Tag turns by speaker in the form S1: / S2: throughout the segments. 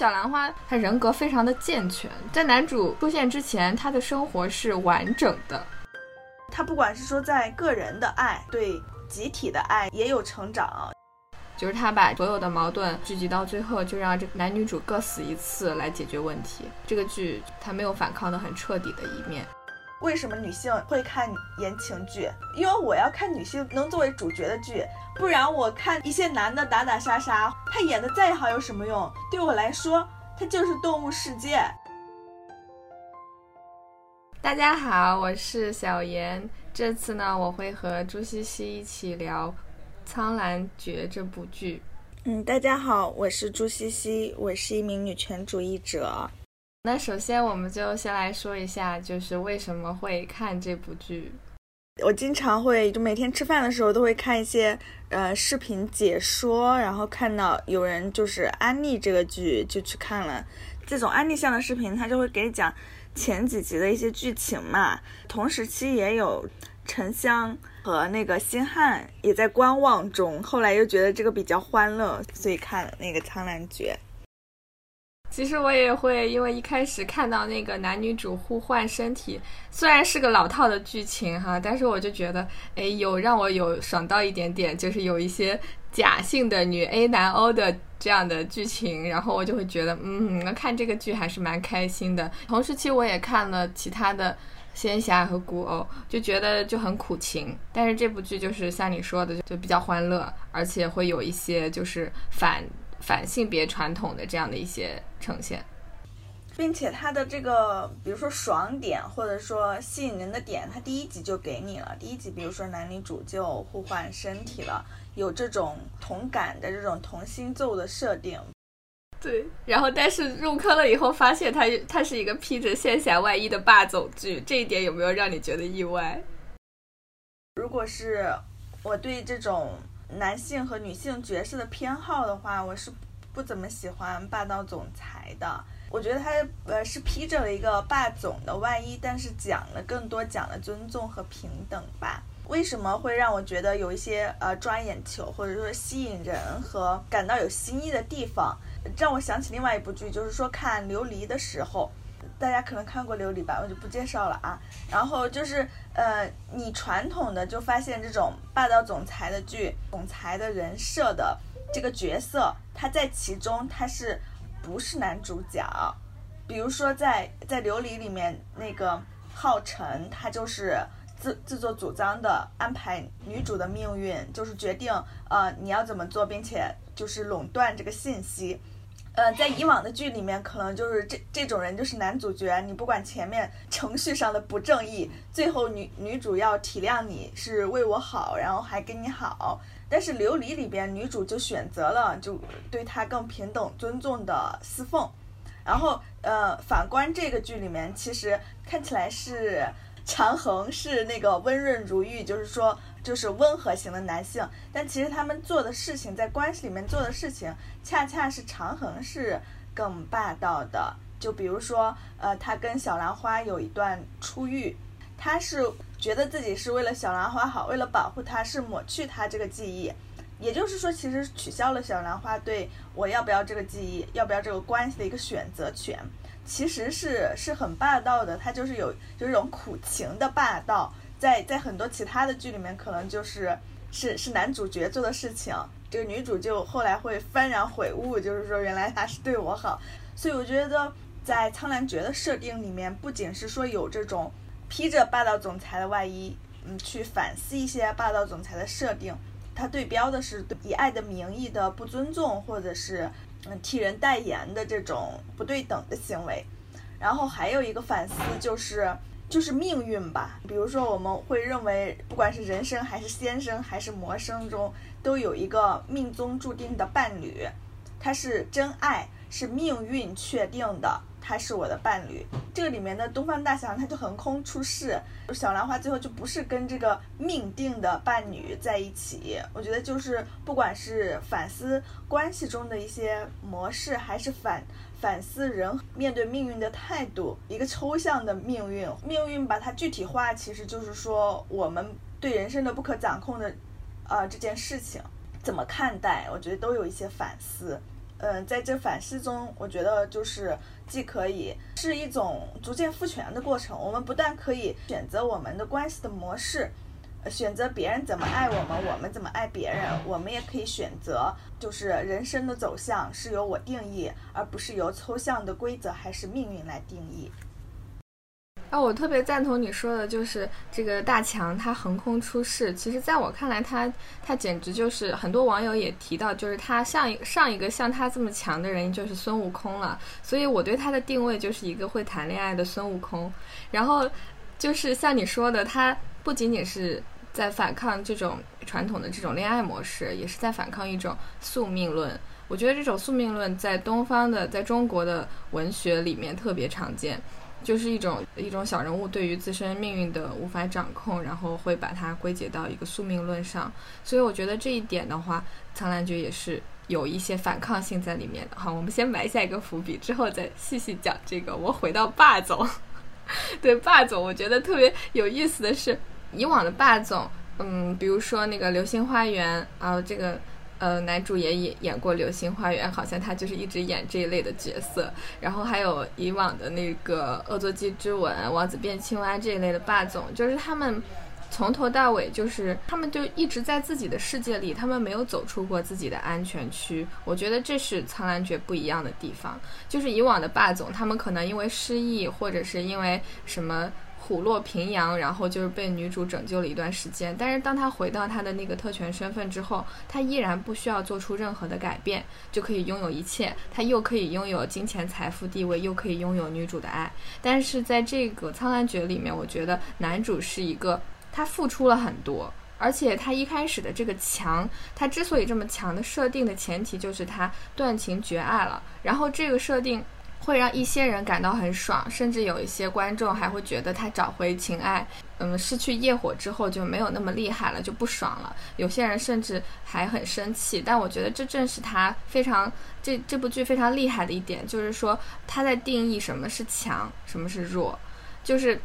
S1: 小兰花她人格非常的健全，在男主出现之前，她的生活是完整的。
S2: 她不管是说在个人的爱，对集体的爱也有成长。
S1: 就是他把所有的矛盾聚集到最后，就让这男女主各死一次来解决问题。这个剧他没有反抗的很彻底的一面。
S2: 为什么女性会看言情剧？因为我要看女性能作为主角的剧，不然我看一些男的打打杀杀，他演的再好有什么用？对我来说，他就是动物世界。
S1: 大家好，我是小严，这次呢，我会和朱西西一起聊。《苍兰诀》这部剧，
S2: 嗯，大家好，我是朱西西，我是一名女权主义者。
S1: 那首先，我们就先来说一下，就是为什么会看这部剧。
S2: 我经常会就每天吃饭的时候都会看一些呃视频解说，然后看到有人就是安利这个剧，就去看了。这种安利向的视频，他就会给你讲前几集的一些剧情嘛。同时期也有沉香。和那个星汉也在观望中，后来又觉得这个比较欢乐，所以看了那个《苍兰诀》。
S1: 其实我也会，因为一开始看到那个男女主互换身体，虽然是个老套的剧情哈，但是我就觉得，哎，有让我有爽到一点点，就是有一些假性的女 A 男 O 的这样的剧情，然后我就会觉得，嗯，那看这个剧还是蛮开心的。同时期我也看了其他的。仙侠和古偶就觉得就很苦情，但是这部剧就是像你说的，就比较欢乐，而且会有一些就是反反性别传统的这样的一些呈现，
S2: 并且它的这个比如说爽点或者说吸引人的点，它第一集就给你了。第一集比如说男女主就互换身体了，有这种同感的这种同心咒的设定。
S1: 对，然后但是入坑了以后，发现它它是一个披着仙侠外衣的霸总剧，这一点有没有让你觉得意外？
S2: 如果是我对这种男性和女性角色的偏好的话，我是不怎么喜欢霸道总裁的。我觉得他呃是披着了一个霸总的外衣，但是讲了更多讲了尊重和平等吧。为什么会让我觉得有一些呃抓眼球，或者说吸引人和感到有新意的地方？让我想起另外一部剧，就是说看《琉璃》的时候，大家可能看过《琉璃》吧，我就不介绍了啊。然后就是呃，你传统的就发现这种霸道总裁的剧，总裁的人设的这个角色，他在其中他是不是男主角？比如说在在《琉璃》里面那个浩辰，他就是自自作主张的安排女主的命运，就是决定呃你要怎么做，并且就是垄断这个信息。呃，在以往的剧里面，可能就是这这种人就是男主角，你不管前面程序上的不正义，最后女女主要体谅你是为我好，然后还跟你好。但是《琉璃》里边女主就选择了就对他更平等尊重的司凤，然后呃，反观这个剧里面，其实看起来是长恒是那个温润如玉，就是说。就是温和型的男性，但其实他们做的事情，在关系里面做的事情，恰恰是长恒是更霸道的。就比如说，呃，他跟小兰花有一段初遇，他是觉得自己是为了小兰花好，为了保护她，是抹去她这个记忆，也就是说，其实取消了小兰花对我要不要这个记忆，要不要这个关系的一个选择权，其实是是很霸道的。他就是有就这种苦情的霸道。在在很多其他的剧里面，可能就是是是男主角做的事情，这个女主就后来会幡然悔悟，就是说原来他是对我好。所以我觉得在《苍兰诀》的设定里面，不仅是说有这种披着霸道总裁的外衣，嗯，去反思一些霸道总裁的设定，它对标的是以爱的名义的不尊重，或者是嗯替人代言的这种不对等的行为。然后还有一个反思就是。就是命运吧，比如说我们会认为，不管是人生还是先生还是魔生中，都有一个命中注定的伴侣，他是真爱，是命运确定的，他是我的伴侣。这个里面的东方大侠他就横空出世，小兰花最后就不是跟这个命定的伴侣在一起。我觉得就是不管是反思关系中的一些模式，还是反。反思人面对命运的态度，一个抽象的命运，命运把它具体化，其实就是说我们对人生的不可掌控的，呃这件事情怎么看待？我觉得都有一些反思。嗯，在这反思中，我觉得就是既可以是一种逐渐复权的过程，我们不但可以选择我们的关系的模式，选择别人怎么爱我们，我们怎么爱别人，我们也可以选择，就是人生的走向是由我定义，而不是由抽象的规则还是命运来定义。
S1: 啊，我特别赞同你说的，就是这个大强他横空出世。其实，在我看来，他他简直就是很多网友也提到，就是他上一上一个像他这么强的人就是孙悟空了。所以，我对他的定位就是一个会谈恋爱的孙悟空。然后，就是像你说的，他不仅仅是在反抗这种传统的这种恋爱模式，也是在反抗一种宿命论。我觉得这种宿命论在东方的，在中国的文学里面特别常见。就是一种一种小人物对于自身命运的无法掌控，然后会把它归结到一个宿命论上。所以我觉得这一点的话，苍兰诀也是有一些反抗性在里面的。好，我们先埋下一个伏笔，之后再细细讲这个。我回到霸总，对霸总，我觉得特别有意思的是，以往的霸总，嗯，比如说那个《流星花园》啊，这个。呃，男主也演演过《流星花园》，好像他就是一直演这一类的角色。然后还有以往的那个《恶作剧之吻》《王子变青蛙》这一类的霸总，就是他们从头到尾就是他们就一直在自己的世界里，他们没有走出过自己的安全区。我觉得这是苍兰诀不一样的地方，就是以往的霸总，他们可能因为失忆，或者是因为什么。虎落平阳，然后就是被女主拯救了一段时间。但是当他回到他的那个特权身份之后，他依然不需要做出任何的改变，就可以拥有一切。他又可以拥有金钱、财富、地位，又可以拥有女主的爱。但是在这个《苍兰诀》里面，我觉得男主是一个他付出了很多，而且他一开始的这个强，他之所以这么强的设定的前提就是他断情绝爱了。然后这个设定。会让一些人感到很爽，甚至有一些观众还会觉得他找回情爱，嗯，失去业火之后就没有那么厉害了，就不爽了。有些人甚至还很生气。但我觉得这正是他非常这这部剧非常厉害的一点，就是说他在定义什么是强，什么是弱。就是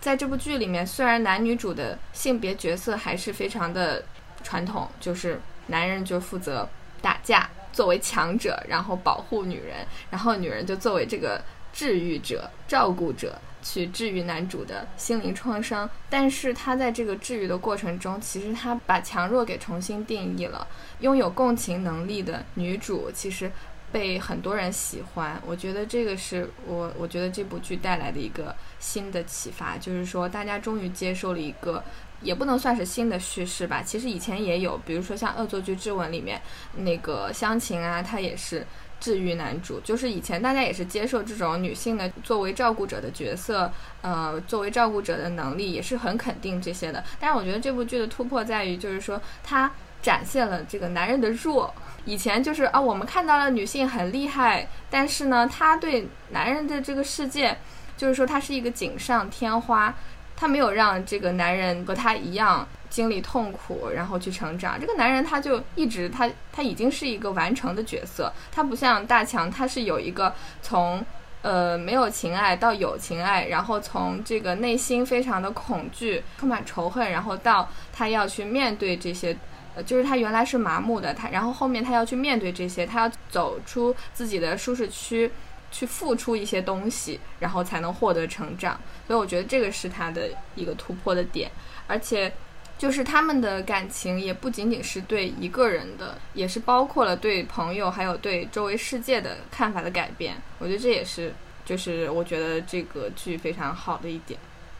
S1: 在这部剧里面，虽然男女主的性别角色还是非常的传统，就是男人就负责打架。作为强者，然后保护女人，然后女人就作为这个治愈者、照顾者，去治愈男主的心灵创伤。但是他在这个治愈的过程中，其实他把强弱给重新定义了。拥有共情能力的女主，其实被很多人喜欢。我觉得这个是我，我觉得这部剧带来的一个新的启发，就是说大家终于接受了一个。也不能算是新的叙事吧，其实以前也有，比如说像《恶作剧之吻》里面那个湘琴啊，她也是治愈男主，就是以前大家也是接受这种女性的作为照顾者的角色，呃，作为照顾者的能力也是很肯定这些的。但是我觉得这部剧的突破在于，就是说它展现了这个男人的弱。以前就是啊，我们看到了女性很厉害，但是呢，她对男人的这个世界，就是说她是一个锦上添花。他没有让这个男人和他一样经历痛苦，然后去成长。这个男人他就一直他他已经是一个完成的角色。他不像大强，他是有一个从呃没有情爱到有情爱，然后从这个内心非常的恐惧、充满仇恨，然后到他要去面对这些，呃，就是他原来是麻木的，他然后后面他要去面对这些，他要走出自己的舒适区。去付出一些东西，然后才能获得成长，所以我觉得这个是他的一个突破的点，而且就是他们的感情也不仅仅是对一个人的，也是包括了对朋友还有对周围世界的看法的改变。我觉得这也是，就是我觉得这个剧非常好的一点。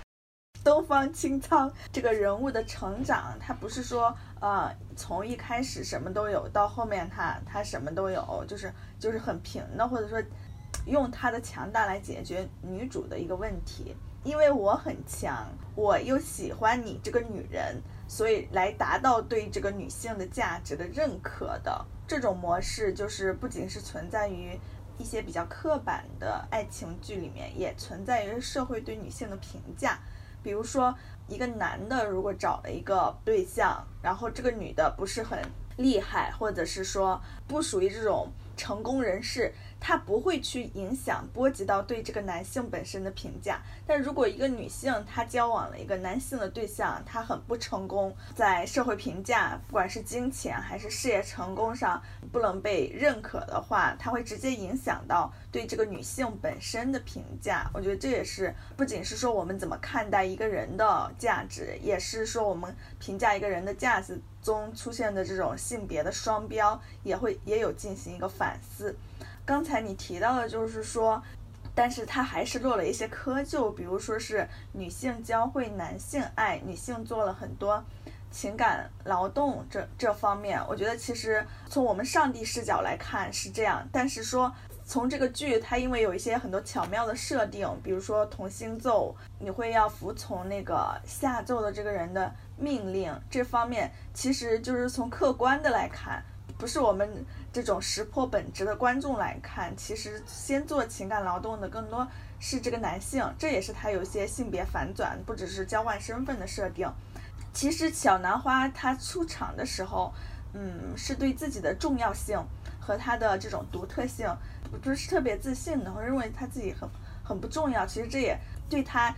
S2: 东方青苍这个人物的成长，他不是说呃从一开始什么都有，到后面他他什么都有，就是就是很平的，或者说。用他的强大来解决女主的一个问题，因为我很强，我又喜欢你这个女人，所以来达到对这个女性的价值的认可的这种模式，就是不仅是存在于一些比较刻板的爱情剧里面，也存在于社会对女性的评价。比如说，一个男的如果找了一个对象，然后这个女的不是很厉害，或者是说不属于这种。成功人士。他不会去影响波及到对这个男性本身的评价，但如果一个女性她交往了一个男性的对象，她很不成功，在社会评价，不管是金钱还是事业成功上不能被认可的话，它会直接影响到对这个女性本身的评价。我觉得这也是不仅是说我们怎么看待一个人的价值，也是说我们评价一个人的价值中出现的这种性别的双标，也会也有进行一个反思。刚才你提到的，就是说，但是他还是落了一些窠臼，比如说是女性教会男性爱，女性做了很多情感劳动这这方面，我觉得其实从我们上帝视角来看是这样，但是说从这个剧它因为有一些很多巧妙的设定，比如说同心咒，你会要服从那个下咒的这个人的命令，这方面其实就是从客观的来看，不是我们。这种识破本质的观众来看，其实先做情感劳动的更多是这个男性，这也是他有些性别反转，不只是交换身份的设定。其实小兰花他出场的时候，嗯，是对自己的重要性和他的这种独特性不是特别自信的，我认为他自己很很不重要。其实这也对他。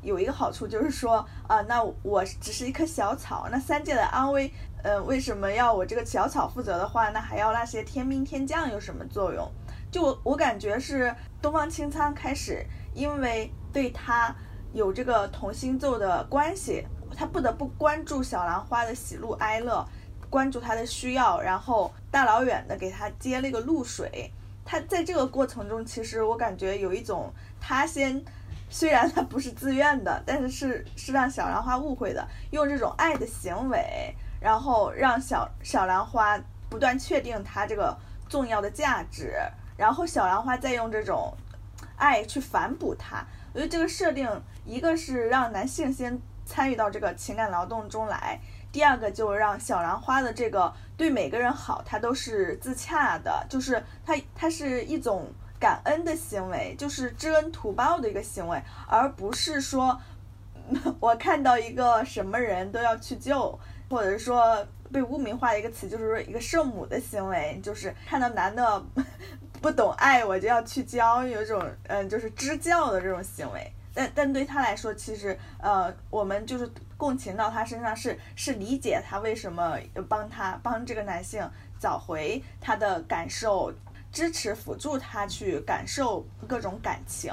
S2: 有一个好处就是说，啊，那我只是一棵小草，那三界的安危，呃，为什么要我这个小草负责的话，那还要那些天兵天将有什么作用？就我我感觉是东方青苍开始，因为对他有这个同心咒的关系，他不得不关注小兰花的喜怒哀乐，关注他的需要，然后大老远的给他接了一个露水。他在这个过程中，其实我感觉有一种他先。虽然他不是自愿的，但是是是让小兰花误会的，用这种爱的行为，然后让小小兰花不断确定它这个重要的价值，然后小兰花再用这种爱去反哺它。我觉得这个设定，一个是让男性先参与到这个情感劳动中来，第二个就让小兰花的这个对每个人好，它都是自洽的，就是它它是一种。感恩的行为就是知恩图报的一个行为，而不是说我看到一个什么人都要去救，或者说被污名化的一个词，就是说一个圣母的行为，就是看到男的不懂爱我就要去教，有一种嗯就是支教的这种行为。但但对他来说，其实呃我们就是共情到他身上，是是理解他为什么帮他帮这个男性找回他的感受。支持辅助他去感受各种感情，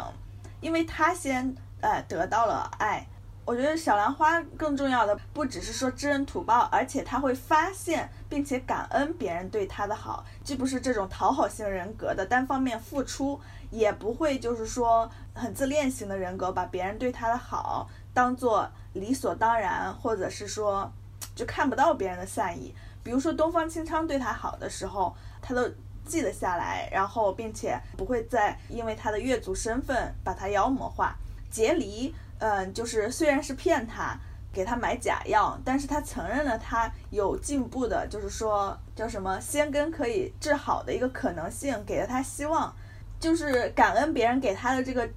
S2: 因为他先呃得到了爱。我觉得小兰花更重要的不只是说知恩图报，而且他会发现并且感恩别人对他的好，既不是这种讨好型人格的单方面付出，也不会就是说很自恋型的人格把别人对他的好当做理所当然，或者是说就看不到别人的善意。比如说东方青苍对他好的时候，他都。记得下来，然后并且不会再因为他的越族身份把他妖魔化。杰离，嗯，就是虽然是骗他，给他买假药，但是他承认了他有进步的，就是说叫什么先根可以治好的一个可能性，给了他希望，就是感恩别人给他的这个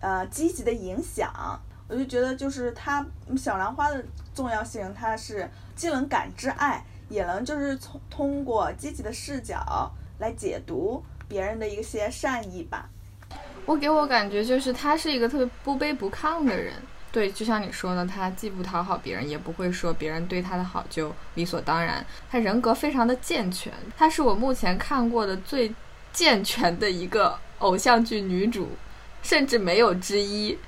S2: 呃积极的影响。我就觉得就是他小兰花的重要性，他是既能感知爱，也能就是从通过积极的视角。来解读别人的一些善意吧。
S1: 我给我感觉就是他是一个特别不卑不亢的人。对，就像你说的，他既不讨好别人，也不会说别人对他的好就理所当然。他人格非常的健全，他是我目前看过的最健全的一个偶像剧女主，甚至没有之一。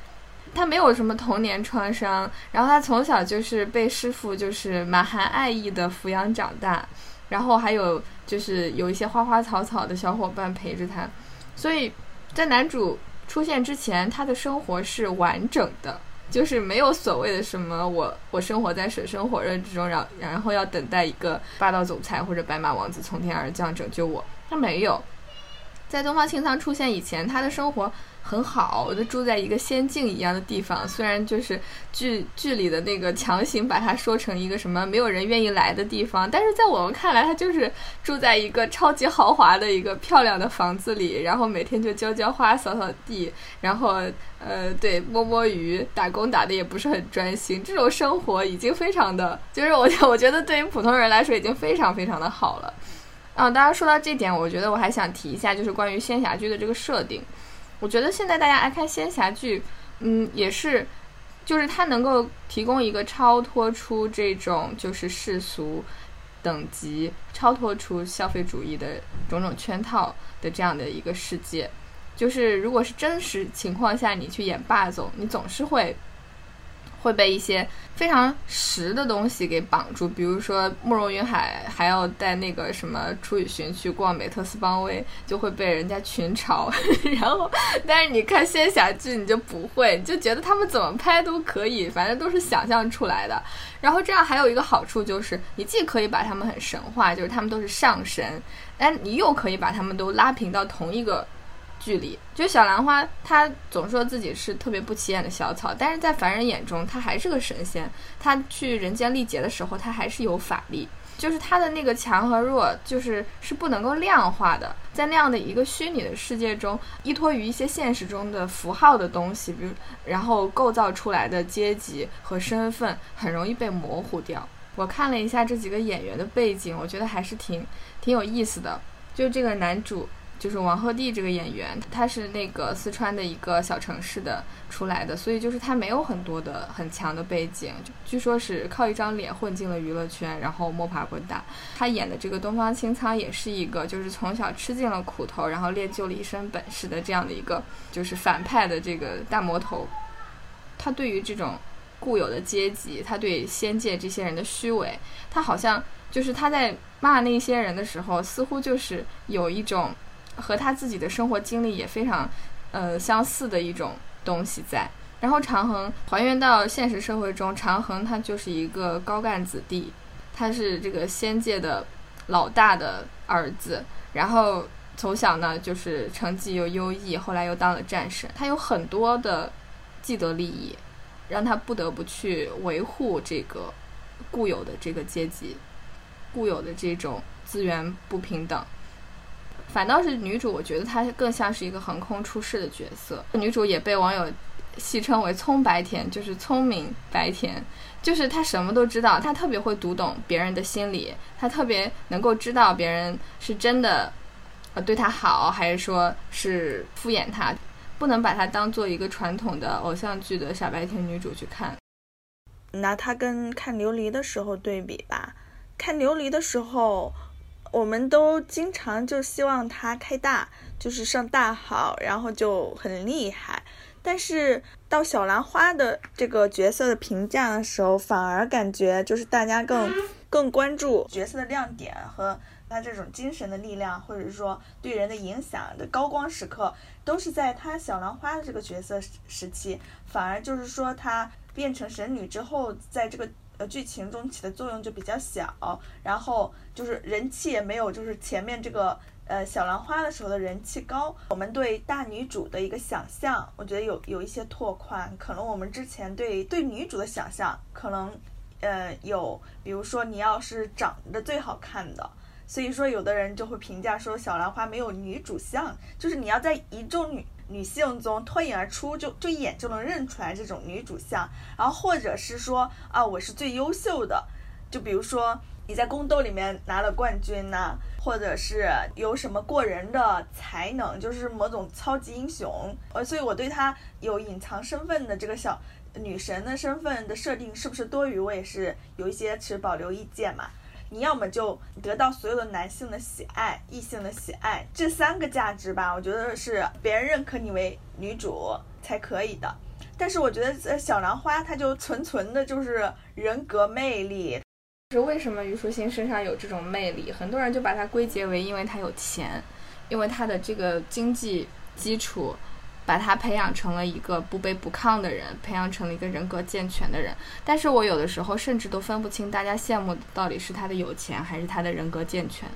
S1: 他没有什么童年创伤，然后他从小就是被师傅就是满含爱意的抚养长大。然后还有就是有一些花花草草的小伙伴陪着他，所以在男主出现之前，他的生活是完整的，就是没有所谓的什么我我生活在水深火热之中，然然后要等待一个霸道总裁或者白马王子从天而降拯救我，他没有。在东方青苍出现以前，他的生活。很好，我就住在一个仙境一样的地方。虽然就是剧剧里的那个强行把它说成一个什么没有人愿意来的地方，但是在我们看来，他就是住在一个超级豪华的一个漂亮的房子里，然后每天就浇浇花、扫扫地，然后呃，对，摸摸鱼，打工打的也不是很专心。这种生活已经非常的，就是我我觉得对于普通人来说已经非常非常的好了。啊，当然说到这点，我觉得我还想提一下，就是关于仙侠剧的这个设定。我觉得现在大家爱看仙侠剧，嗯，也是，就是它能够提供一个超脱出这种就是世俗等级、超脱出消费主义的种种圈套的这样的一个世界。就是如果是真实情况下，你去演霸总，你总是会。会被一些非常实的东西给绑住，比如说慕容云海还要带那个什么楚雨荨去逛美特斯邦威，就会被人家群嘲。然后，但是你看仙侠剧，你就不会，就觉得他们怎么拍都可以，反正都是想象出来的。然后这样还有一个好处就是，你既可以把他们很神话，就是他们都是上神，但你又可以把他们都拉平到同一个。距离，就小兰花，她总说自己是特别不起眼的小草，但是在凡人眼中，她还是个神仙。她去人间历劫的时候，她还是有法力，就是她的那个强和弱，就是是不能够量化的。在那样的一个虚拟的世界中，依托于一些现实中的符号的东西，比如然后构造出来的阶级和身份，很容易被模糊掉。我看了一下这几个演员的背景，我觉得还是挺挺有意思的。就这个男主。就是王鹤棣这个演员，他是那个四川的一个小城市的出来的，所以就是他没有很多的很强的背景，据说是靠一张脸混进了娱乐圈，然后摸爬滚打。他演的这个东方青苍也是一个，就是从小吃尽了苦头，然后练就了一身本事的这样的一个，就是反派的这个大魔头。他对于这种固有的阶级，他对仙界这些人的虚伪，他好像就是他在骂那些人的时候，似乎就是有一种。和他自己的生活经历也非常，呃，相似的一种东西在。然后长恒还原到现实社会中，长恒他就是一个高干子弟，他是这个仙界的老大的儿子。然后从小呢，就是成绩又优异，后来又当了战神。他有很多的既得利益，让他不得不去维护这个固有的这个阶级，固有的这种资源不平等。反倒是女主，我觉得她更像是一个横空出世的角色。女主也被网友戏称为“聪白甜”，就是聪明白甜，就是她什么都知道，她特别会读懂别人的心理，她特别能够知道别人是真的呃对她好，还是说是敷衍她，不能把她当做一个传统的偶像剧的傻白甜女主去看。
S2: 拿她跟看琉璃的时候对比吧，看琉璃的时候。我们都经常就希望他开大，就是上大好，然后就很厉害。但是到小兰花的这个角色的评价的时候，反而感觉就是大家更 更关注角色的亮点和他这种精神的力量，或者说对人的影响的高光时刻，都是在他小兰花的这个角色时期。反而就是说他变成神女之后，在这个。呃，剧情中起的作用就比较小，然后就是人气也没有，就是前面这个呃小兰花的时候的人气高。我们对大女主的一个想象，我觉得有有一些拓宽。可能我们之前对对女主的想象，可能呃有，比如说你要是长得最好看的，所以说有的人就会评价说小兰花没有女主像，就是你要在一众女。女性中脱颖而出，就就一眼就能认出来这种女主相，然后或者是说啊，我是最优秀的，就比如说你在宫斗里面拿了冠军呐，或者是有什么过人的才能，就是某种超级英雄，呃，所以我对她有隐藏身份的这个小女神的身份的设定是不是多余，我也是有一些持保留意见嘛。你要么就得到所有的男性的喜爱，异性的喜爱，这三个价值吧，我觉得是别人认可你为女主才可以的。但是我觉得小兰花她就纯纯的就是人格魅力。
S1: 是为什么虞书欣身上有这种魅力？很多人就把它归结为因为她有钱，因为她的这个经济基础。把他培养成了一个不卑不亢的人，培养成了一个人格健全的人。但是我有的时候甚至都分不清大家羡慕的到底是他的有钱还是他的人格健全。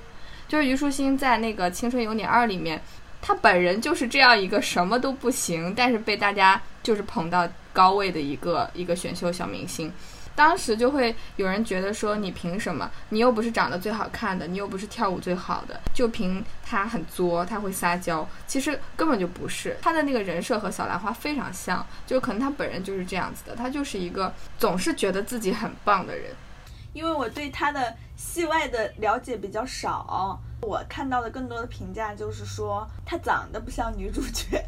S1: 就是虞书欣在那个《青春有你二》里面，他本人就是这样一个什么都不行，但是被大家就是捧到高位的一个一个选秀小明星。当时就会有人觉得说，你凭什么？你又不是长得最好看的，你又不是跳舞最好的，就凭他很作，他会撒娇。其实根本就不是，他的那个人设和小兰花非常像，就可能他本人就是这样子的，他就是一个总是觉得自己很棒的人。
S2: 因为我对他的戏外的了解比较少，我看到的更多的评价就是说他长得不像女主角。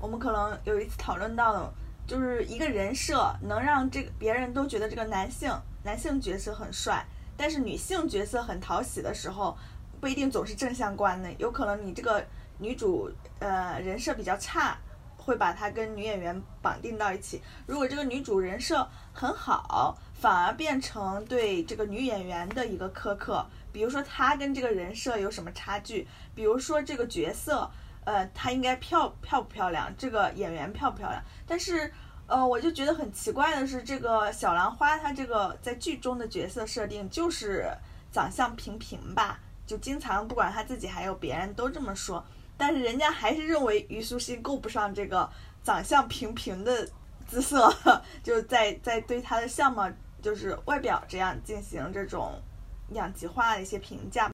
S2: 我们可能有一次讨论到了，就是一个人设能让这个别人都觉得这个男性男性角色很帅，但是女性角色很讨喜的时候，不一定总是正相关的，有可能你这个女主呃人设比较差，会把她跟女演员绑定到一起。如果这个女主人设很好，反而变成对这个女演员的一个苛刻。比如说她跟这个人设有什么差距？比如说这个角色。呃，她应该漂漂不漂亮？这个演员漂不漂亮？但是，呃，我就觉得很奇怪的是，这个小兰花她这个在剧中的角色设定就是长相平平吧，就经常不管她自己还有别人都这么说，但是人家还是认为虞书欣够不上这个长相平平的姿色，就在在对她的相貌就是外表这样进行这种两极化的一些评价。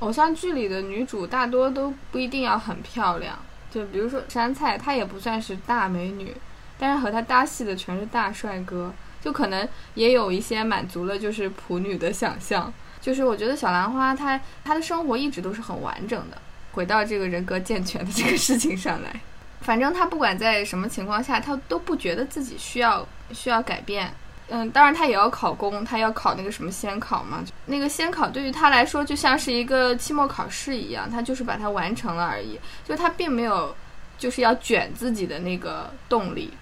S1: 偶像剧里的女主大多都不一定要很漂亮，就比如说杉菜，她也不算是大美女，但是和她搭戏的全是大帅哥，就可能也有一些满足了就是普女的想象。就是我觉得小兰花她她的生活一直都是很完整的，回到这个人格健全的这个事情上来，反正她不管在什么情况下，她都不觉得自己需要需要改变。嗯，当然他也要考公，他要考那个什么先考嘛。那个先考对于他来说就像是一个期末考试一样，他就是把它完成了而已。就他并没有就是要卷自己的那个动力。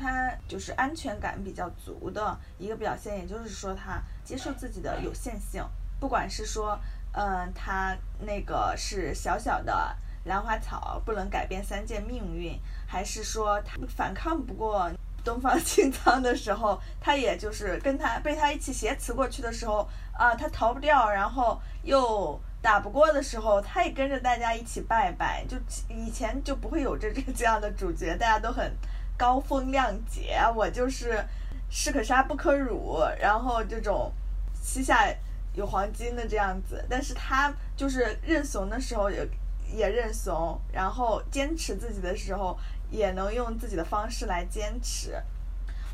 S2: 他就是安全感比较足的一个表现，也就是说他接受自己的有限性。不管是说，嗯，他那个是小小的兰花草，不能改变三界命运，还是说他反抗不过。东方青苍的时候，他也就是跟他被他一起挟持过去的时候，啊，他逃不掉，然后又打不过的时候，他也跟着大家一起拜拜。就以前就不会有这这这样的主角，大家都很高风亮节，我就是士可杀不可辱，然后这种膝下有黄金的这样子。但是他就是认怂的时候也也认怂，然后坚持自己的时候。也能用自己的方式来坚持，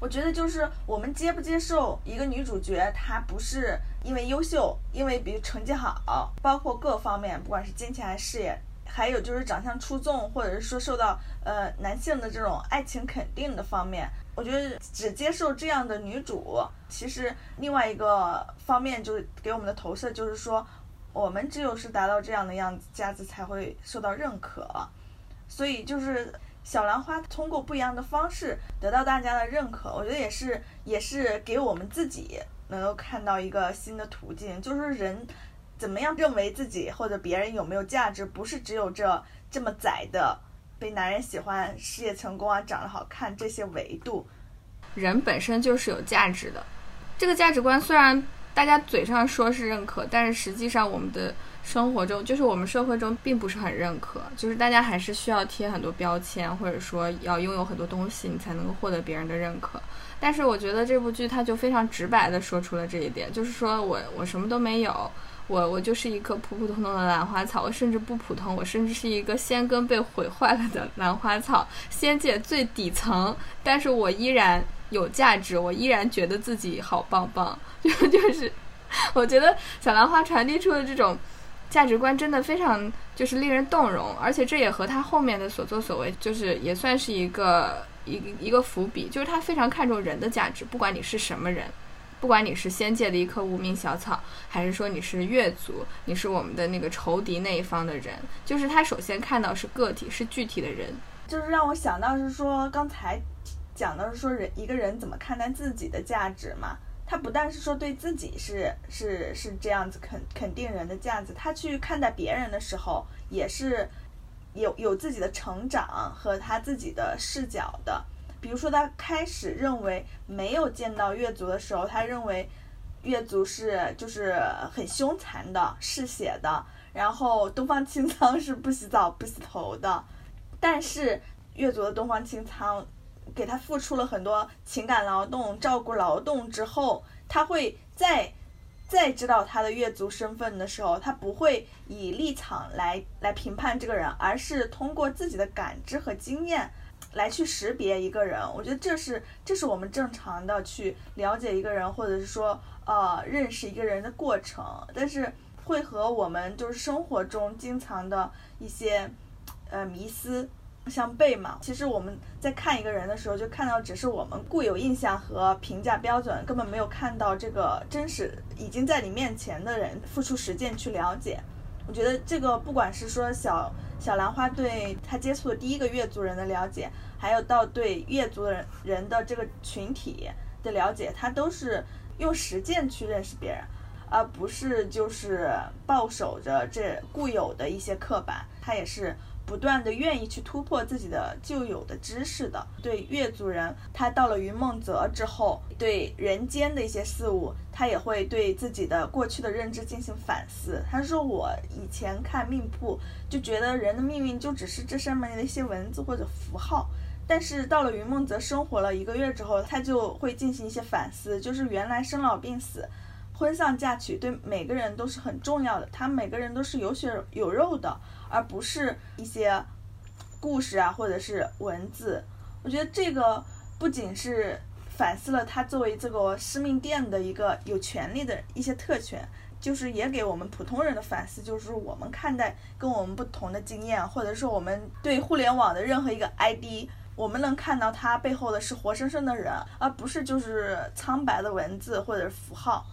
S2: 我觉得就是我们接不接受一个女主角，她不是因为优秀，因为比如成绩好，包括各方面，不管是金钱还是事业，还有就是长相出众，或者是说受到呃男性的这种爱情肯定的方面，我觉得只接受这样的女主，其实另外一个方面就是给我们的投射就是说，我们只有是达到这样的样子，架子才会受到认可，所以就是。小兰花通过不一样的方式得到大家的认可，我觉得也是也是给我们自己能够看到一个新的途径，就是人怎么样认为自己或者别人有没有价值，不是只有这这么窄的被男人喜欢、事业成功啊、长得好看这些维度。
S1: 人本身就是有价值的，这个价值观虽然大家嘴上说是认可，但是实际上我们的。生活中，就是我们社会中并不是很认可，就是大家还是需要贴很多标签，或者说要拥有很多东西，你才能够获得别人的认可。但是我觉得这部剧它就非常直白的说出了这一点，就是说我我什么都没有，我我就是一棵普普通通的兰花草，我甚至不普通，我甚至是一个仙根被毁坏了的兰花草，仙界最底层，但是我依然有价值，我依然觉得自己好棒棒，就就是我觉得小兰花传递出的这种。价值观真的非常就是令人动容，而且这也和他后面的所作所为，就是也算是一个一一个伏笔，就是他非常看重人的价值，不管你是什么人，不管你是仙界的一棵无名小草，还是说你是月族，你是我们的那个仇敌那一方的人，就是他首先看到是个体，是具体的人，
S2: 就是让我想到是说刚才讲的是说人一个人怎么看待自己的价值嘛。他不但是说对自己是是是这样子肯肯定人的价值，他去看待别人的时候也是有有自己的成长和他自己的视角的。比如说，他开始认为没有见到月族的时候，他认为月族是就是很凶残的、嗜血的，然后东方青苍是不洗澡不洗头的。但是月族的东方青苍。给他付出了很多情感劳动、照顾劳动之后，他会再再知道他的月族身份的时候，他不会以立场来来评判这个人，而是通过自己的感知和经验来去识别一个人。我觉得这是这是我们正常的去了解一个人，或者是说呃认识一个人的过程。但是会和我们就是生活中经常的一些呃迷思相悖嘛。其实我们在看一个人的时候，就看到只是我们固有印象和评价标准，根本没有看到这个真实已经在你面前的人付出实践去了解。我觉得这个不管是说小小兰花对他接触的第一个越族人的了解，还有到对越族人人的这个群体的了解，他都是用实践去认识别人，而不是就是抱守着这固有的一些刻板。他也是。不断的愿意去突破自己的旧有的知识的，对越族人，他到了云梦泽之后，对人间的一些事物，他也会对自己的过去的认知进行反思。他说：“我以前看命谱，就觉得人的命运就只是这上面的一些文字或者符号，但是到了云梦泽生活了一个月之后，他就会进行一些反思，就是原来生老病死。”婚丧嫁娶对每个人都是很重要的，他每个人都是有血有肉的，而不是一些故事啊，或者是文字。我觉得这个不仅是反思了他作为这个司命殿的一个有权利的一些特权，就是也给我们普通人的反思，就是我们看待跟我们不同的经验，或者说我们对互联网的任何一个 ID，我们能看到它背后的是活生生的人，而不是就是苍白的文字或者符号。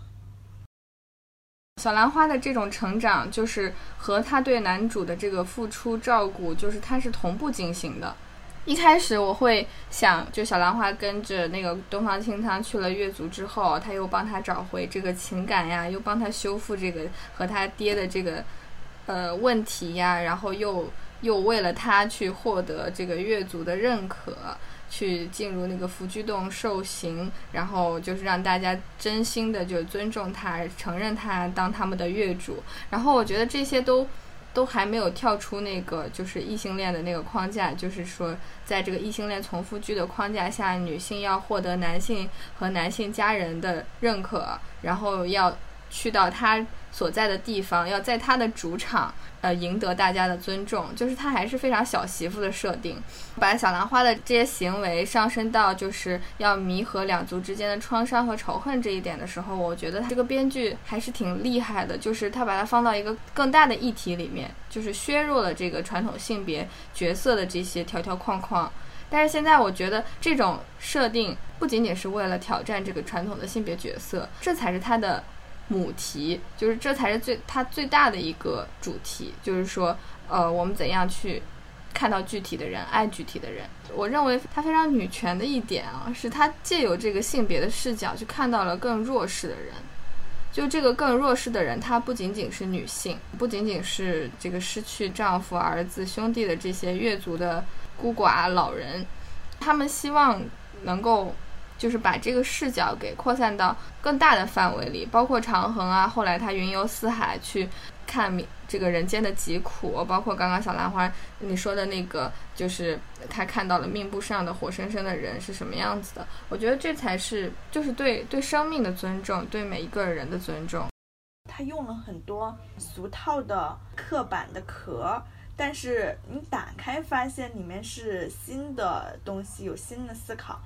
S1: 小兰花的这种成长，就是和他对男主的这个付出照顾，就是他是同步进行的。一开始我会想，就小兰花跟着那个东方青苍去了月族之后，他又帮他找回这个情感呀，又帮他修复这个和他爹的这个呃问题呀，然后又又为了他去获得这个月族的认可。去进入那个福居洞受刑，然后就是让大家真心的就尊重他，承认他当他们的月主。然后我觉得这些都都还没有跳出那个就是异性恋的那个框架，就是说在这个异性恋从夫居的框架下，女性要获得男性和男性家人的认可，然后要去到他所在的地方，要在他的主场。呃，赢得大家的尊重，就是他还是非常小媳妇的设定，把小兰花的这些行为上升到就是要弥合两族之间的创伤和仇恨这一点的时候，我觉得他这个编剧还是挺厉害的，就是他把它放到一个更大的议题里面，就是削弱了这个传统性别角色的这些条条框框。但是现在我觉得这种设定不仅仅是为了挑战这个传统的性别角色，这才是他的。母题就是这才是最它最大的一个主题，就是说，呃，我们怎样去看到具体的人，爱具体的人。我认为它非常女权的一点啊，是它借由这个性别的视角去看到了更弱势的人。就这个更弱势的人，她不仅仅是女性，不仅仅是这个失去丈夫、儿子、兄弟的这些越族的孤寡老人，他们希望能够。就是把这个视角给扩散到更大的范围里，包括长恒啊，后来他云游四海去看这个人间的疾苦，包括刚刚小兰花你说的那个，就是他看到了命簿上的活生生的人是什么样子的。我觉得这才是就是对对生命的尊重，对每一个人的尊重。
S2: 他用了很多俗套的刻板的壳，但是你打开发现里面是新的东西，有新的思考。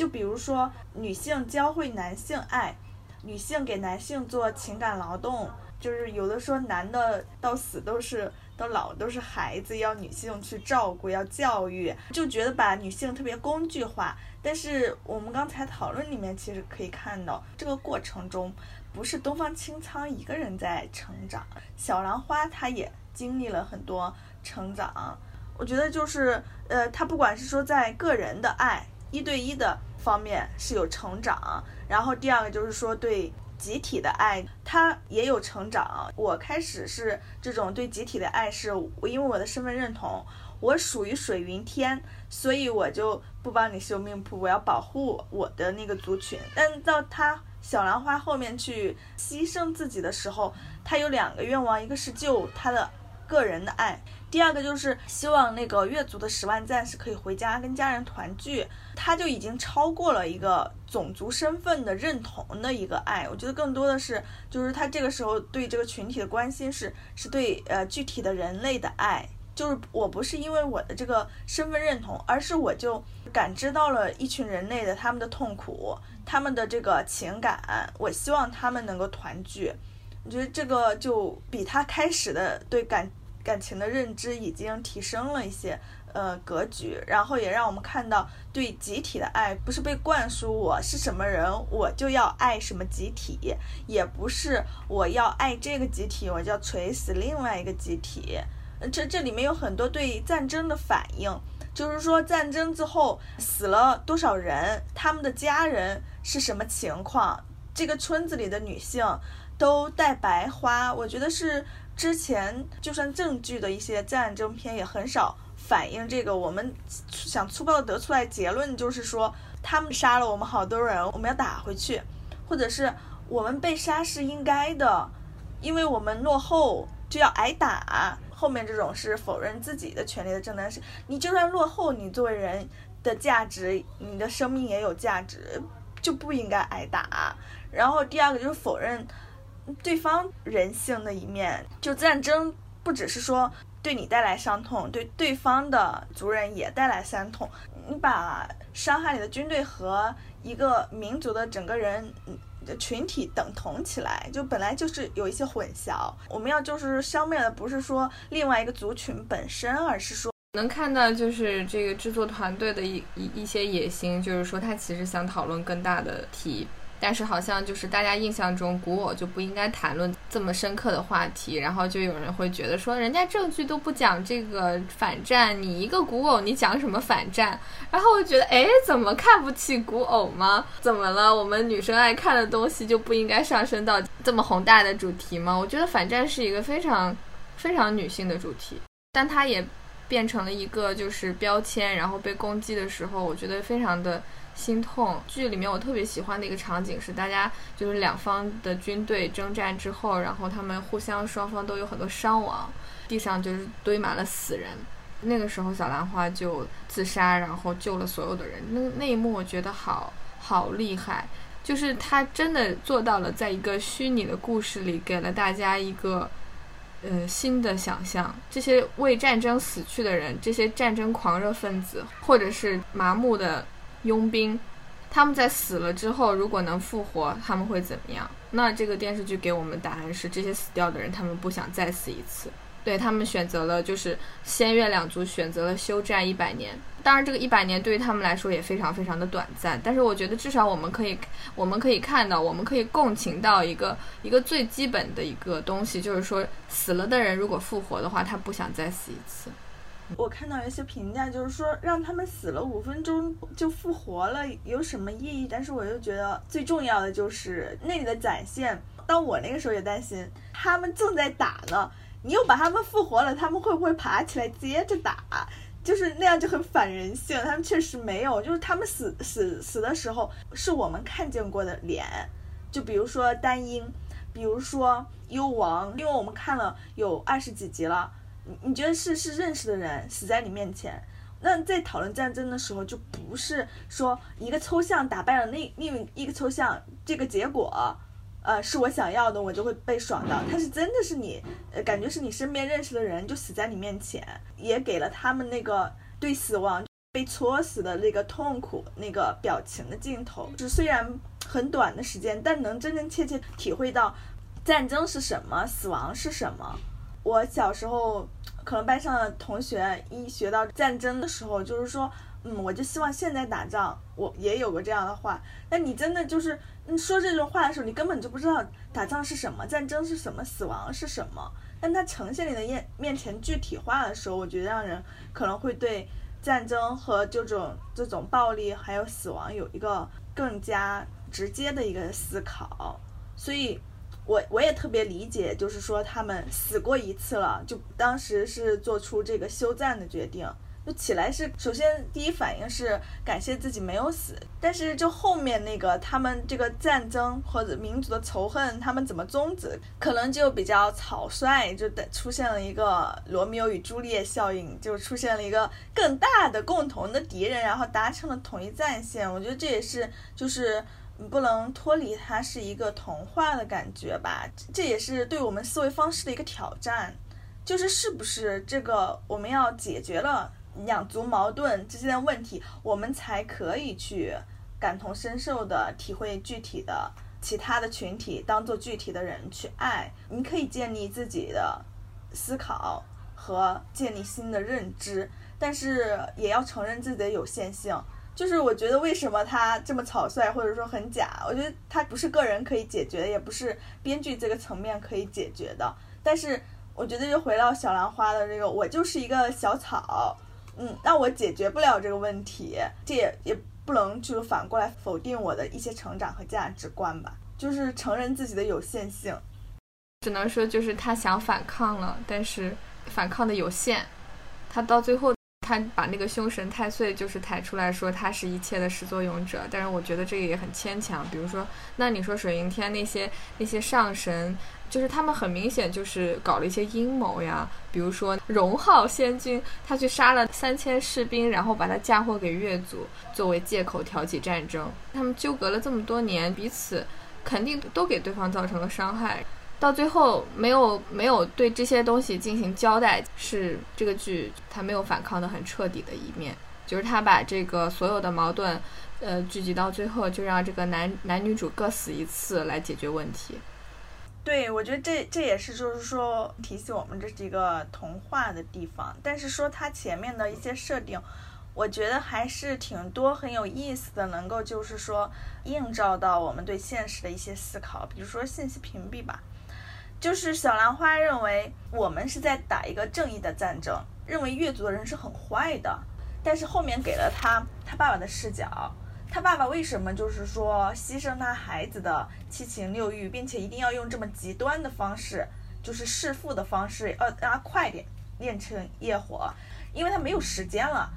S2: 就比如说，女性教会男性爱，女性给男性做情感劳动，就是有的说男的到死都是到老都是孩子，要女性去照顾，要教育，就觉得把女性特别工具化。但是我们刚才讨论里面其实可以看到，这个过程中不是东方青苍一个人在成长，小兰花她也经历了很多成长。我觉得就是呃，她不管是说在个人的爱，一对一的。方面是有成长，然后第二个就是说对集体的爱，他也有成长。我开始是这种对集体的爱，是我因为我的身份认同，我属于水云天，所以我就不帮你修命谱，我要保护我的那个族群。但到他小兰花后面去牺牲自己的时候，他有两个愿望，一个是救他的个人的爱。第二个就是希望那个月族的十万战士可以回家跟家人团聚，他就已经超过了一个种族身份的认同的一个爱。我觉得更多的是，就是他这个时候对这个群体的关心是，是对呃具体的人类的爱。就是我不是因为我的这个身份认同，而是我就感知到了一群人类的他们的痛苦，他们的这个情感，我希望他们能够团聚。我觉得这个就比他开始的对感感情的认知已经提升了一些。呃，格局，然后也让我们看到对集体的爱，不是被灌输我是什么人，我就要爱什么集体，也不是我要爱这个集体，我就要锤死另外一个集体。这这里面有很多对战争的反应，就是说战争之后死了多少人，他们的家人是什么情况，这个村子里的女性都戴白花，我觉得是之前就算正剧的一些战争片也很少。反映这个，我们想粗暴的得出来结论，就是说他们杀了我们好多人，我们要打回去，或者是我们被杀是应该的，因为我们落后就要挨打。后面这种是否认自己的权利的正当性，你就算落后，你作为人的价值，你的生命也有价值，就不应该挨打。然后第二个就是否认对方人性的一面，就战争不只是说。对你带来伤痛，对对方的族人也带来伤痛。你把伤害你的军队和一个民族的整个人的群体等同起来，就本来就是有一些混淆。我们要就是消灭的不是说另外一个族群本身，而是说
S1: 能看到就是这个制作团队的一一一些野心，就是说他其实想讨论更大的题。但是好像就是大家印象中古偶就不应该谈论这么深刻的话题，然后就有人会觉得说，人家正剧都不讲这个反战，你一个古偶你讲什么反战？然后我觉得，哎，怎么看不起古偶吗？怎么了？我们女生爱看的东西就不应该上升到这么宏大的主题吗？我觉得反战是一个非常非常女性的主题，但它也变成了一个就是标签，然后被攻击的时候，我觉得非常的。心痛。剧里面我特别喜欢的一个场景是，大家就是两方的军队征战之后，然后他们互相双方都有很多伤亡，地上就是堆满了死人。那个时候小兰花就自杀，然后救了所有的人。那那一幕我觉得好好厉害，就是他真的做到了，在一个虚拟的故事里，给了大家一个呃新的想象。这些为战争死去的人，这些战争狂热分子，或者是麻木的。佣兵，他们在死了之后，如果能复活，他们会怎么样？那这个电视剧给我们答案是：这些死掉的人，他们不想再死一次。对他们选择了，就是仙月两族选择了休战一百年。当然，这个一百年对于他们来说也非常非常的短暂。但是，我觉得至少我们可以，我们可以看到，我们可以共情到一个一个最基本的一个东西，就是说，死了的人如果复活的话，他不想再死一次。
S2: 我看到一些评价，就是说让他们死了五分钟就复活了，有什么意义？但是我又觉得最重要的就是那里的展现。当我那个时候也担心，他们正在打呢，你又把他们复活了，他们会不会爬起来接着打？就是那样就很反人性。他们确实没有，就是他们死死死的时候是我们看见过的脸，就比如说丹英，比如说幽王，因为我们看了有二十几集了。你觉得是是认识的人死在你面前，那在讨论战争的时候，就不是说一个抽象打败了那另一个抽象，这个结果，呃，是我想要的，我就会被爽到。他是真的是你，呃，感觉是你身边认识的人就死在你面前，也给了他们那个对死亡被戳死的那个痛苦那个表情的镜头。就虽然很短的时间，但能真真切切体会到战争是什么，死亡是什么。我小时候，可能班上的同学一学到战争的时候，就是说，嗯，我就希望现在打仗。我也有过这样的话。那你真的就是说这种话的时候，你根本就不知道打仗是什么，战争是什么，死亡是什么。但它呈现你的面面前具体化的时候，我觉得让人可能会对战争和这种这种暴力还有死亡有一个更加直接的一个思考。所以。我我也特别理解，就是说他们死过一次了，就当时是做出这个休战的决定，就起来是首先第一反应是感谢自己没有死，但是就后面那个他们这个战争或者民族的仇恨，他们怎么终止，可能就比较草率，就出现了一个罗密欧与朱丽叶效应，就出现了一个更大的共同的敌人，然后达成了统一战线。我觉得这也是就是。不能脱离它是一个童话的感觉吧，这也是对我们思维方式的一个挑战，就是是不是这个我们要解决了两族矛盾之间的问题，我们才可以去感同身受的体会具体的其他的群体当做具体的人去爱，你可以建立自己的思考和建立新的认知，但是也要承认自己的有限性。就是我觉得为什么他这么草率，或者说很假？我觉得他不是个人可以解决的，也不是编剧这个层面可以解决的。但是我觉得又回到小兰花的这个，我就是一个小草，嗯，那我解决不了这个问题，这也也。不能就反过来否定我的一些成长和价值观吧，就是承认自己的有限性。
S1: 只能说就是他想反抗了，但是反抗的有限。他到最后，他把那个凶神太岁就是抬出来说他是一切的始作俑者，但是我觉得这个也很牵强。比如说，那你说水云天那些那些上神。就是他们很明显就是搞了一些阴谋呀，比如说荣浩仙君，他去杀了 三千士兵，然后把他嫁祸给越族，作为借口挑起战争。他们纠葛了这么多年，彼此肯定都给对方造成了伤害，到最后没有没有对这些东西进行交代，是这个剧他没有反抗的很彻底的一面，就是他把这个所有的矛盾，呃，聚集到最后，就让这个男男女主各死一次来解决问题。
S2: 对，我觉得这这也是就是说提醒我们这是一个童话的地方，但是说它前面的一些设定，我觉得还是挺多很有意思的，能够就是说映照到我们对现实的一些思考，比如说信息屏蔽吧，就是小兰花认为我们是在打一个正义的战争，认为越族的人是很坏的，但是后面给了他他爸爸的视角。他爸爸为什么就是说牺牲他孩子的七情六欲，并且一定要用这么极端的方式，就是弑父的方式，呃，让他快点炼成业火，因为他没有时间了。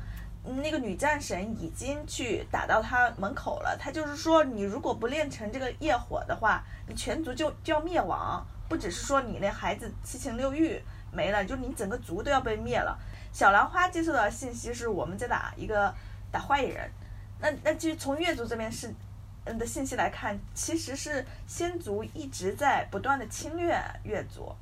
S2: 那个女战神已经去打到他门口了，他就是说，你如果不炼成这个业火的话，你全族就就要灭亡，不只是说你那孩子七情六欲没了，就你整个族都要被灭了。小兰花接受到信息是我们在打一个打坏人。那那其实从月族这边是，嗯的信息来看，其实是仙族一直在不断的侵略月族，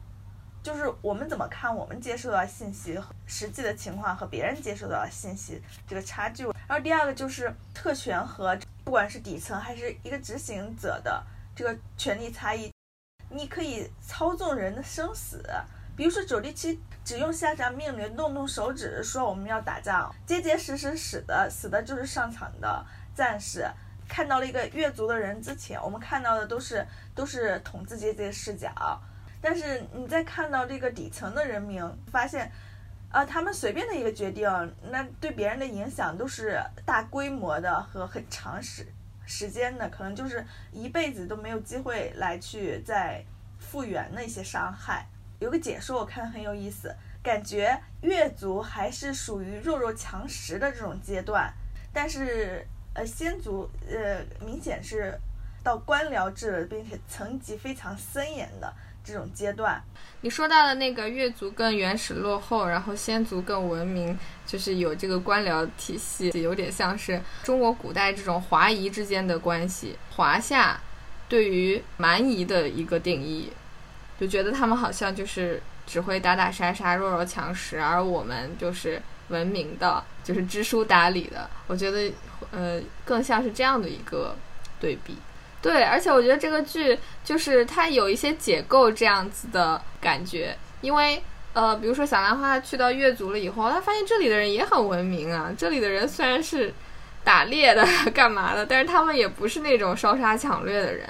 S2: 就是我们怎么看我们接受到信息实际的情况和别人接受到信息这个差距。然后第二个就是特权和不管是底层还是一个执行者的这个权力差异，你可以操纵人的生死，比如说九第七。只用下达命令，动动手指说我们要打仗，结结实实死的，死的就是上场的战士。看到了一个越族的人之前，我们看到的都是都是统治阶级的视角，但是你再看到这个底层的人民，发现，啊，他们随便的一个决定，那对别人的影响都是大规模的和很长时时间的，可能就是一辈子都没有机会来去再复原那些伤害。有个解说我看很有意思，感觉月族还是属于弱肉强食的这种阶段，但是呃仙族呃明显是到官僚制并且层级非常森严的这种阶段。
S1: 你说到的那个越族更原始落后，然后先族更文明，就是有这个官僚体系，有点像是中国古代这种华夷之间的关系，华夏对于蛮夷的一个定义。就觉得他们好像就是只会打打杀杀、弱肉强食，而我们就是文明的，就是知书达理的。我觉得，呃，更像是这样的一个对比。对，而且我觉得这个剧就是它有一些解构这样子的感觉，因为呃，比如说小兰花去到越族了以后，他发现这里的人也很文明啊。这里的人虽然是打猎的、干嘛的，但是他们也不是那种烧杀抢掠的人。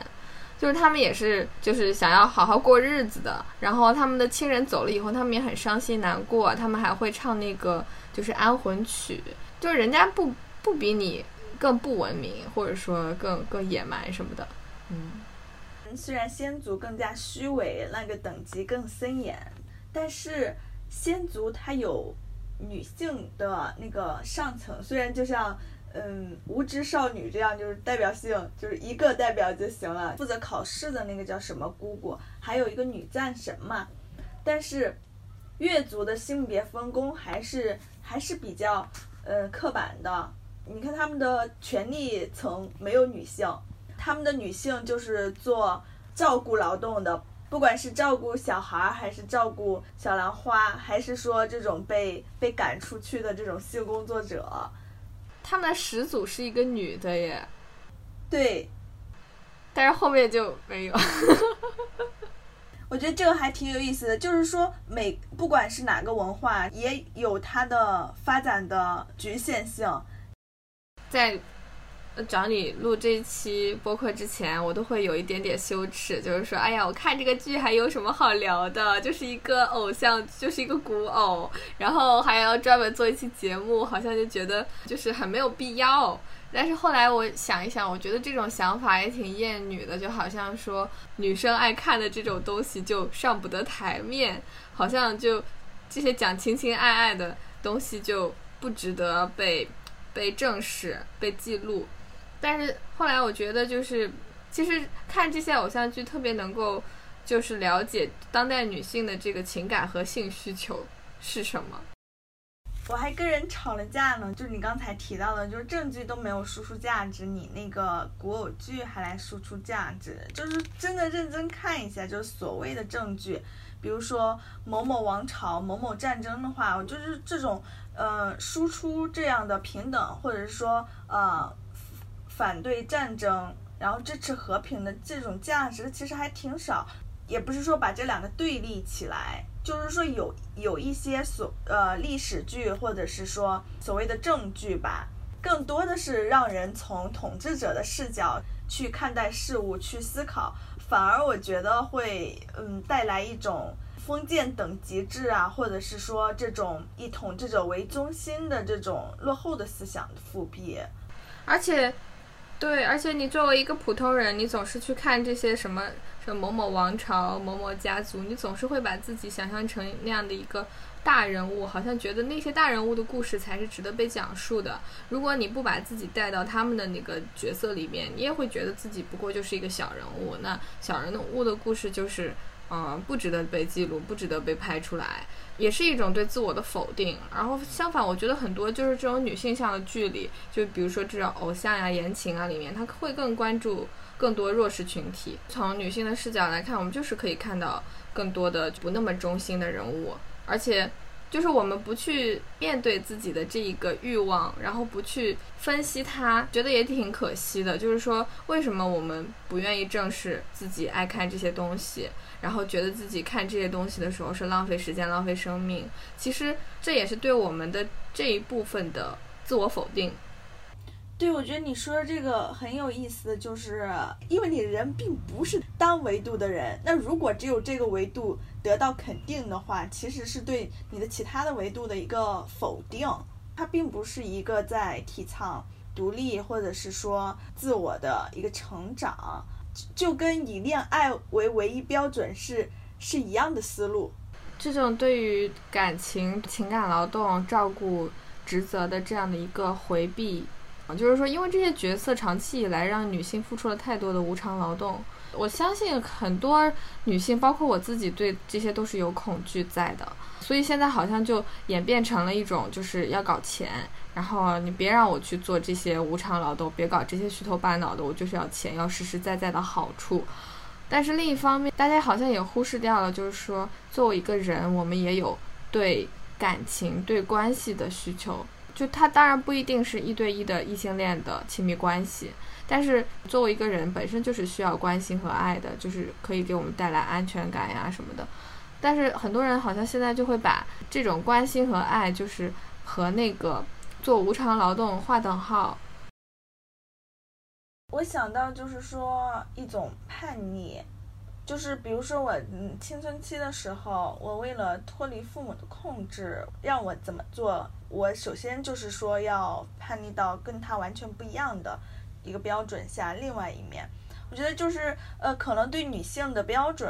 S1: 就是他们也是，就是想要好好过日子的。然后他们的亲人走了以后，他们也很伤心难过。他们还会唱那个就是安魂曲，就是人家不不比你更不文明，或者说更更野蛮什么的。嗯，
S2: 虽然先族更加虚伪，那个等级更森严，但是先族它有女性的那个上层，虽然就像。嗯，无知少女这样就是代表性，就是一个代表就行了。负责考试的那个叫什么姑姑，还有一个女战神嘛。但是，越族的性别分工还是还是比较呃刻板的。你看他们的权力层没有女性，他们的女性就是做照顾劳动的，不管是照顾小孩还是照顾小兰花，还是说这种被被赶出去的这种性工作者。
S1: 他们的始祖是一个女的耶，
S2: 对，
S1: 但是后面就没有。
S2: 我觉得这个还挺有意思的，就是说每不管是哪个文化，也有它的发展的局限性。
S1: 在找你录这期播客之前，我都会有一点点羞耻，就是说，哎呀，我看这个剧还有什么好聊的？就是一个偶像，就是一个古偶，然后还要专门做一期节目，好像就觉得就是很没有必要。但是后来我想一想，我觉得这种想法也挺厌女的，就好像说女生爱看的这种东西就上不得台面，好像就这些讲情情爱爱的东西就不值得被被正视、被记录。但是后来我觉得，就是其实看这些偶像剧特别能够就是了解当代女性的这个情感和性需求是什么。
S2: 我还跟人吵了架呢，就是你刚才提到的，就是证据都没有输出价值，你那个古偶剧还来输出价值，就是真的认真看一下，就是所谓的证据，比如说某某王朝、某某战争的话，我就是这种呃输出这样的平等，或者是说呃反对战争，然后支持和平的这种价值，其实还挺少，也不是说把这两个对立起来。就是说有有一些所呃历史剧或者是说所谓的证据吧，更多的是让人从统治者的视角去看待事物去思考，反而我觉得会嗯带来一种封建等级制啊，或者是说这种以统治者为中心的这种落后的思想的复辟，
S1: 而且对，而且你作为一个普通人，你总是去看这些什么。什么某某王朝、某某家族，你总是会把自己想象成那样的一个大人物，好像觉得那些大人物的故事才是值得被讲述的。如果你不把自己带到他们的那个角色里面，你也会觉得自己不过就是一个小人物。那小人物的故事就是，嗯，不值得被记录，不值得被拍出来，也是一种对自我的否定。然后相反，我觉得很多就是这种女性向的剧里，就比如说这种偶像呀、言情啊里面，他会更关注。更多弱势群体，从女性的视角来看，我们就是可以看到更多的不那么中心的人物，而且就是我们不去面对自己的这一个欲望，然后不去分析它，觉得也挺可惜的。就是说，为什么我们不愿意正视自己爱看这些东西，然后觉得自己看这些东西的时候是浪费时间、浪费生命？其实这也是对我们的这一部分的自我否定。
S2: 对，我觉得你说的这个很有意思，就是因为你人并不是单维度的人，那如果只有这个维度得到肯定的话，其实是对你的其他的维度的一个否定。它并不是一个在提倡独立或者是说自我的一个成长，就跟以恋爱为唯一标准是是一样的思路。
S1: 这种对于感情、情感劳动、照顾职责的这样的一个回避。就是说，因为这些角色长期以来让女性付出了太多的无偿劳动，我相信很多女性，包括我自己，对这些都是有恐惧在的。所以现在好像就演变成了一种，就是要搞钱，然后你别让我去做这些无偿劳动，别搞这些虚头巴脑的，我就是要钱，要实实在在的好处。但是另一方面，大家好像也忽视掉了，就是说，作为一个人，我们也有对感情、对关系的需求。就他当然不一定是一对一的异性恋的亲密关系，但是作为一个人本身就是需要关心和爱的，就是可以给我们带来安全感呀什么的。但是很多人好像现在就会把这种关心和爱，就是和那个做无偿劳动划等号。
S2: 我想到就是说一种叛逆。就是比如说我嗯青春期的时候，我为了脱离父母的控制，让我怎么做？我首先就是说要叛逆到跟他完全不一样的一个标准下，另外一面，我觉得就是呃可能对女性的标准，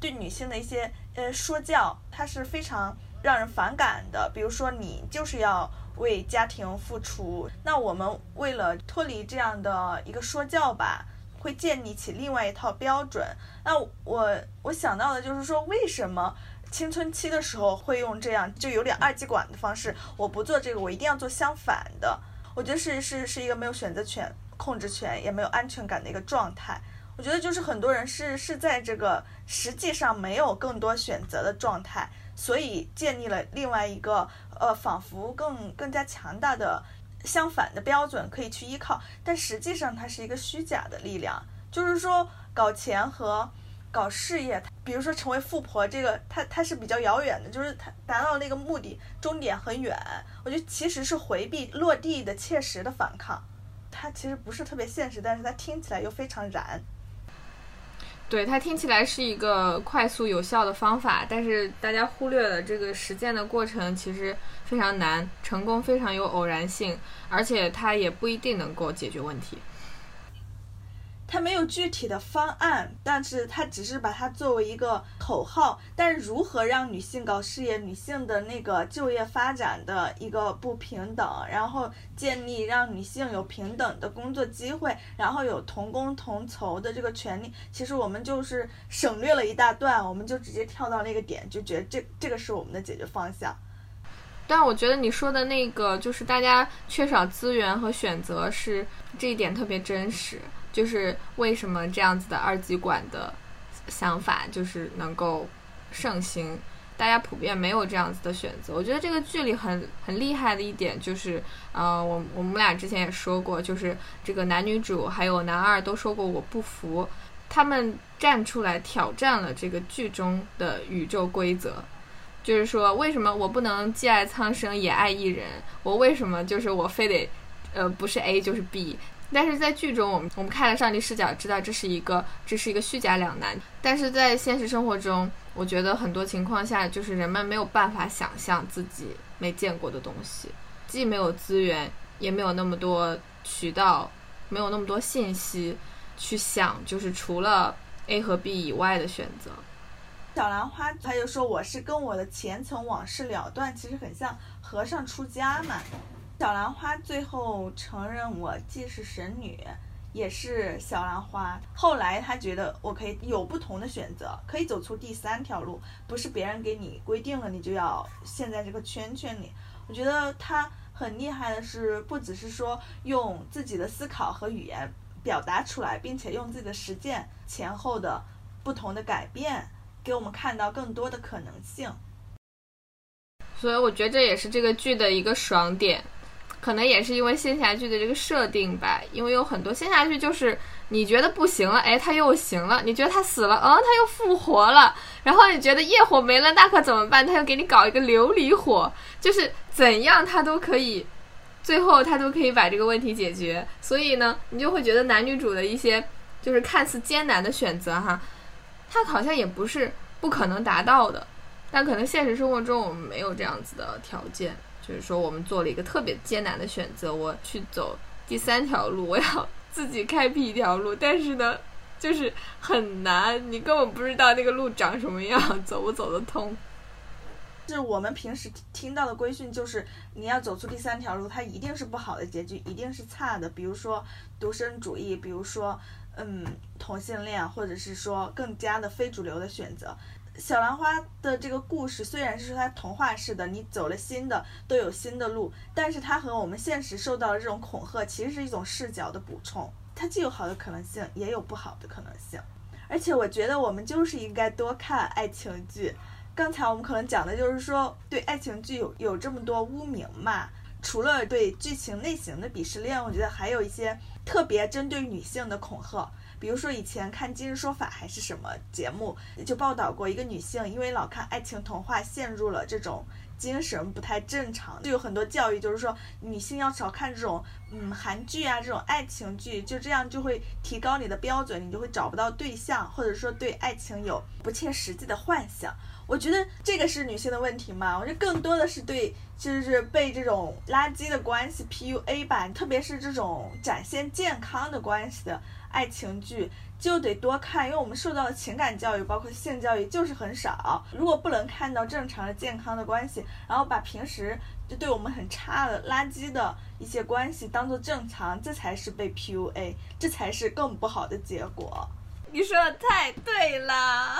S2: 对女性的一些呃说教，它是非常让人反感的。比如说你就是要为家庭付出，那我们为了脱离这样的一个说教吧。会建立起另外一套标准。那我我想到的就是说，为什么青春期的时候会用这样就有点二极管的方式？我不做这个，我一定要做相反的。我觉得是是是一个没有选择权、控制权，也没有安全感的一个状态。我觉得就是很多人是是在这个实际上没有更多选择的状态，所以建立了另外一个呃，仿佛更更加强大的。相反的标准可以去依靠，但实际上它是一个虚假的力量。就是说搞钱和搞事业，比如说成为富婆，这个它它是比较遥远的，就是它达到那个目的终点很远。我觉得其实是回避落地的切实的反抗，它其实不是特别现实，但是它听起来又非常燃。
S1: 对它听起来是一个快速有效的方法，但是大家忽略了这个实践的过程其实非常难，成功非常有偶然性，而且它也不一定能够解决问题。
S2: 它没有具体的方案，但是它只是把它作为一个口号。但是如何让女性搞事业、女性的那个就业发展的一个不平等，然后建立让女性有平等的工作机会，然后有同工同酬的这个权利，其实我们就是省略了一大段，我们就直接跳到那个点，就觉得这这个是我们的解决方向。
S1: 但我觉得你说的那个就是大家缺少资源和选择，是这一点特别真实。就是为什么这样子的二极管的想法就是能够盛行，大家普遍没有这样子的选择。我觉得这个剧里很很厉害的一点就是，呃，我我们俩之前也说过，就是这个男女主还有男二都说过我不服，他们站出来挑战了这个剧中的宇宙规则，就是说为什么我不能既爱苍生也爱一人？我为什么就是我非得呃不是 A 就是 B？但是在剧中，我们我们看了上帝视角，知道这是一个这是一个虚假两难。但是在现实生活中，我觉得很多情况下，就是人们没有办法想象自己没见过的东西，既没有资源，也没有那么多渠道，没有那么多信息去想，就是除了 A 和 B 以外的选择。
S2: 小兰花他就说我是跟我的前尘往事了断，其实很像和尚出家嘛。小兰花最后承认我既是神女，也是小兰花。后来她觉得我可以有不同的选择，可以走出第三条路，不是别人给你规定了，你就要陷在这个圈圈里。我觉得她很厉害的是，不只是说用自己的思考和语言表达出来，并且用自己的实践前后的不同的改变，给我们看到更多的可能性。
S1: 所以我觉得这也是这个剧的一个爽点。可能也是因为仙侠剧的这个设定吧，因为有很多仙侠剧就是你觉得不行了，哎，他又行了；你觉得他死了，嗯，他又复活了。然后你觉得业火没了，那可怎么办？他又给你搞一个琉璃火，就是怎样他都可以，最后他都可以把这个问题解决。所以呢，你就会觉得男女主的一些就是看似艰难的选择哈，他好像也不是不可能达到的，但可能现实生活中我们没有这样子的条件。就是说，我们做了一个特别艰难的选择，我去走第三条路，我要自己开辟一条路。但是呢，就是很难，你根本不知道那个路长什么样，走不走得通。
S2: 是我们平时听到的规训，就是你要走出第三条路，它一定是不好的结局，一定是差的。比如说独身主义，比如说嗯同性恋，或者是说更加的非主流的选择。小兰花的这个故事虽然是说它童话式的，你走了新的都有新的路，但是它和我们现实受到的这种恐吓，其实是一种视角的补充。它既有好的可能性，也有不好的可能性。而且我觉得我们就是应该多看爱情剧。刚才我们可能讲的就是说对爱情剧有有这么多污名嘛，除了对剧情类型的鄙视链，我觉得还有一些特别针对女性的恐吓。比如说以前看《今日说法》还是什么节目，就报道过一个女性，因为老看爱情童话，陷入了这种精神不太正常。就有很多教育，就是说女性要少看这种嗯韩剧啊，这种爱情剧，就这样就会提高你的标准，你就会找不到对象，或者说对爱情有不切实际的幻想。我觉得这个是女性的问题嘛？我觉得更多的是对，就是被这种垃圾的关系 PUA 吧，特别是这种展现健康的关系的。爱情剧就得多看，因为我们受到的情感教育，包括性教育就是很少。如果不能看到正常的、健康的关系，然后把平时就对我们很差的、垃圾的一些关系当做正常，这才是被 PUA，这才是更不好的结果。
S1: 你说的太对了。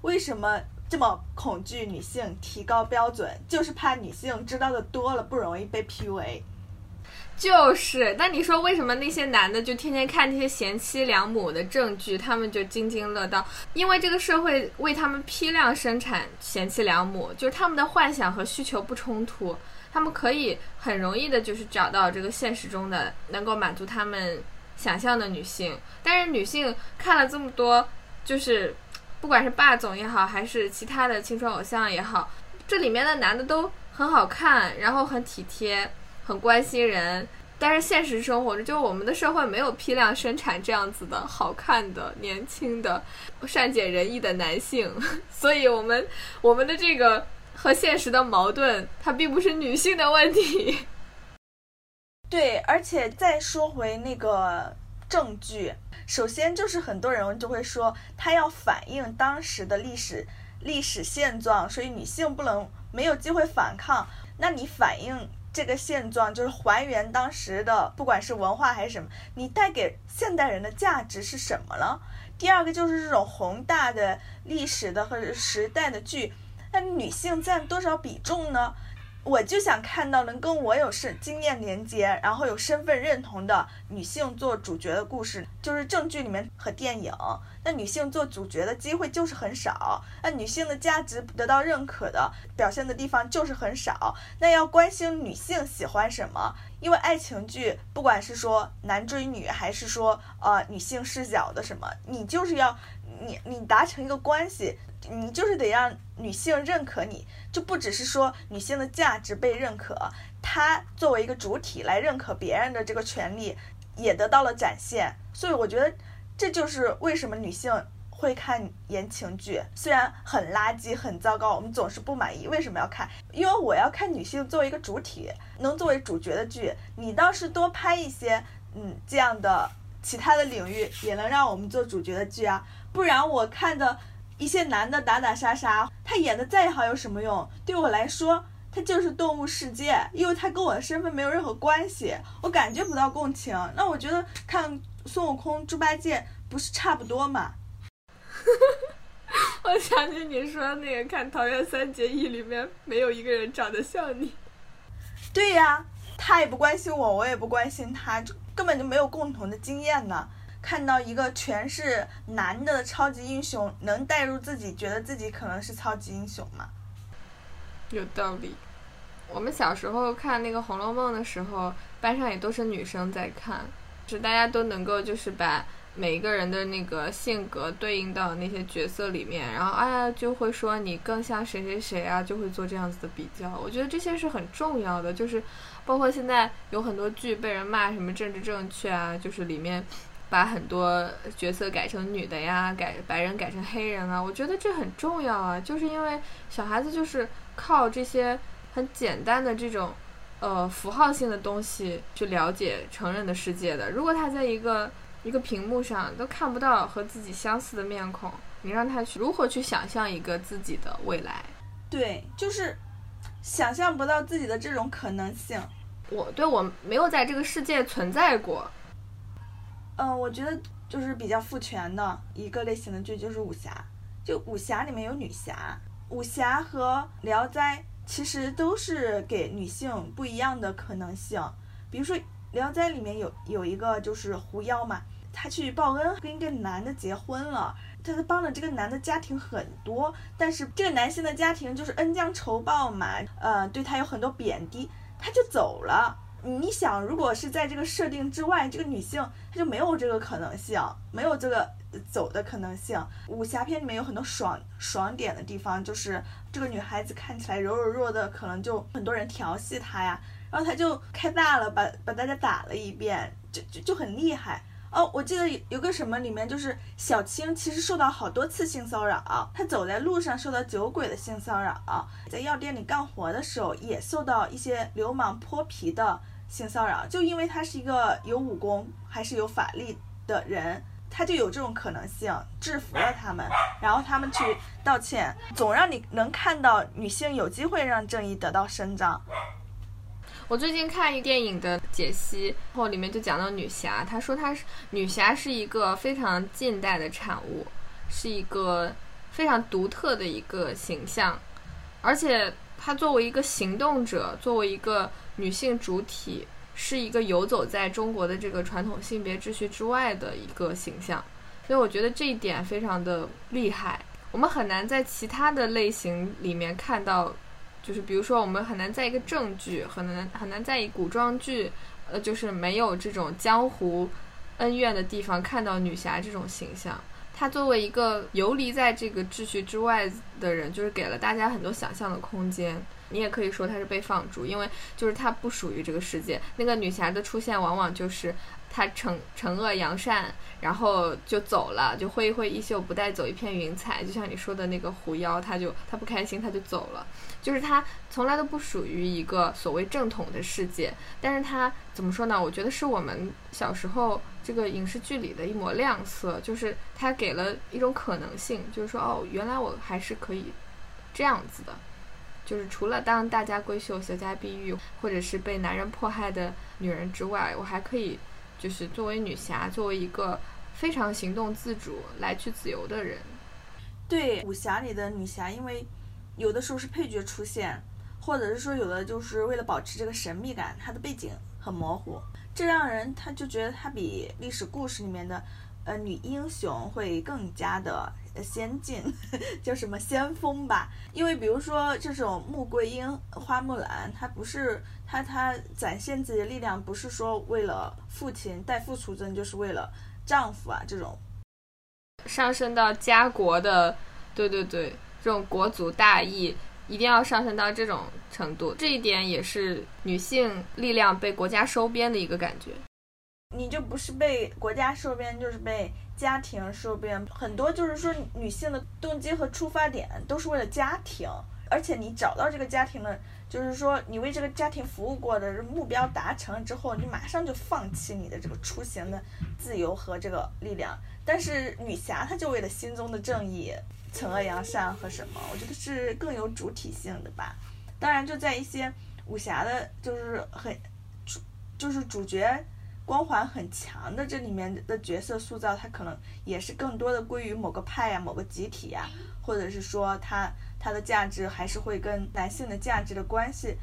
S2: 为什么这么恐惧女性提高标准？就是怕女性知道的多了，不容易被 PUA。
S1: 就是，那你说为什么那些男的就天天看那些贤妻良母的正剧，他们就津津乐道？因为这个社会为他们批量生产贤妻良母，就是他们的幻想和需求不冲突，他们可以很容易的，就是找到这个现实中的能够满足他们想象的女性。但是女性看了这么多，就是不管是霸总也好，还是其他的青春偶像也好，这里面的男的都很好看，然后很体贴，很关心人。但是现实生活中，就我们的社会没有批量生产这样子的好看的、年轻的、善解人意的男性，所以我们我们的这个和现实的矛盾，它并不是女性的问题。
S2: 对，而且再说回那个证据，首先就是很多人就会说，它要反映当时的历史历史现状，所以女性不能没有机会反抗。那你反映？这个现状就是还原当时的，不管是文化还是什么，你带给现代人的价值是什么了？第二个就是这种宏大的历史的和时代的剧，那女性占多少比重呢？我就想看到能跟我有身经验连接，然后有身份认同的女性做主角的故事，就是正剧里面和电影。那女性做主角的机会就是很少，那女性的价值得到认可的表现的地方就是很少。那要关心女性喜欢什么，因为爱情剧不管是说男追女，还是说呃女性视角的什么，你就是要你你达成一个关系。你就是得让女性认可你，就不只是说女性的价值被认可，她作为一个主体来认可别人的这个权利也得到了展现。所以我觉得这就是为什么女性会看言情剧，虽然很垃圾、很糟糕，我们总是不满意。为什么要看？因为我要看女性作为一个主体，能作为主角的剧。你倒是多拍一些，嗯，这样的其他的领域也能让我们做主角的剧啊，不然我看的。一些男的打打杀杀，他演的再好有什么用？对我来说，他就是动物世界，因为他跟我的身份没有任何关系，我感觉不到共情。那我觉得看孙悟空、猪八戒不是差不多吗？
S1: 我想起你说那个看《桃园三结义》里面没有一个人长得像你。
S2: 对呀，他也不关心我，我也不关心他，就根本就没有共同的经验呢。看到一个全是男的超级英雄，能带入自己，觉得自己可能是超级英雄吗？
S1: 有道理。我们小时候看那个《红楼梦》的时候，班上也都是女生在看，就大家都能够就是把每一个人的那个性格对应到那些角色里面，然后哎呀就会说你更像谁谁谁啊，就会做这样子的比较。我觉得这些是很重要的，就是包括现在有很多剧被人骂什么政治正确啊，就是里面。把很多角色改成女的呀，改白人改成黑人啊，我觉得这很重要啊，就是因为小孩子就是靠这些很简单的这种呃符号性的东西去了解成人的世界的。如果他在一个一个屏幕上都看不到和自己相似的面孔，你让他去如何去想象一个自己的未来？
S2: 对，就是想象不到自己的这种可能性。
S1: 我对我没有在这个世界存在过。
S2: 嗯，我觉得就是比较父权的一个类型的剧，就是武侠。就武侠里面有女侠，武侠和聊斋其实都是给女性不一样的可能性。比如说聊斋里面有有一个就是狐妖嘛，她去报恩跟一个男的结婚了，他是帮了这个男的家庭很多，但是这个男性的家庭就是恩将仇报嘛，呃，对他有很多贬低，他就走了。你想，如果是在这个设定之外，这个女性她就没有这个可能性，没有这个走的可能性。武侠片里面有很多爽爽点的地方，就是这个女孩子看起来柔柔弱的，可能就很多人调戏她呀，然后她就开大了，把把大家打了一遍，就就就很厉害。哦，我记得有个什么里面就是小青其实受到好多次性骚扰，她走在路上受到酒鬼的性骚扰，在药店里干活的时候也受到一些流氓泼皮的。性骚扰，就因为他是一个有武功还是有法力的人，他就有这种可能性制服了他们，然后他们去道歉，总让你能看到女性有机会让正义得到伸张。
S1: 我最近看一电影的解析，然后里面就讲到女侠，他说她是女侠是一个非常近代的产物，是一个非常独特的一个形象，而且她作为一个行动者，作为一个。女性主体是一个游走在中国的这个传统性别秩序之外的一个形象，所以我觉得这一点非常的厉害。我们很难在其他的类型里面看到，就是比如说我们很难在一个正剧，很难很难在一古装剧，呃，就是没有这种江湖恩怨的地方看到女侠这种形象。她作为一个游离在这个秩序之外的人，就是给了大家很多想象的空间。你也可以说她是被放逐，因为就是她不属于这个世界。那个女侠的出现，往往就是她惩惩恶扬善，然后就走了，就挥一挥衣袖，不带走一片云彩。就像你说的那个狐妖，她就她不开心，她就走了。就是她从来都不属于一个所谓正统的世界。但是她怎么说呢？我觉得是我们小时候这个影视剧里的一抹亮色，就是它给了一种可能性，就是说哦，原来我还是可以这样子的。就是除了当大家闺秀、小家碧玉，或者是被男人迫害的女人之外，我还可以，就是作为女侠，作为一个非常行动自主、来去自由的人。
S2: 对武侠里的女侠，因为有的时候是配角出现，或者是说有的就是为了保持这个神秘感，她的背景很模糊，这让人他就觉得她比历史故事里面的呃女英雄会更加的。先进 叫什么先锋吧？因为比如说这种穆桂英、花木兰，她不是她她展现自己的力量，不是说为了父亲代父出征，就是为了丈夫啊这种
S1: 上升到家国的，对对对，这种国族大义一定要上升到这种程度，这一点也是女性力量被国家收编的一个感觉。
S2: 你就不是被国家收编，就是被。家庭收编很多，就是说女性的动机和出发点都是为了家庭，而且你找到这个家庭了，就是说你为这个家庭服务过的目标达成之后，你马上就放弃你的这个出行的自由和这个力量。但是女侠她就为了心中的正义，惩恶扬善和什么，我觉得是更有主体性的吧。当然，就在一些武侠的，就是很主，就是主角。光环很强的这里面的角色塑造，它可能也是更多的归于某个派呀、某个集体呀，或者是说它它的价值还是会跟男性的价值的关系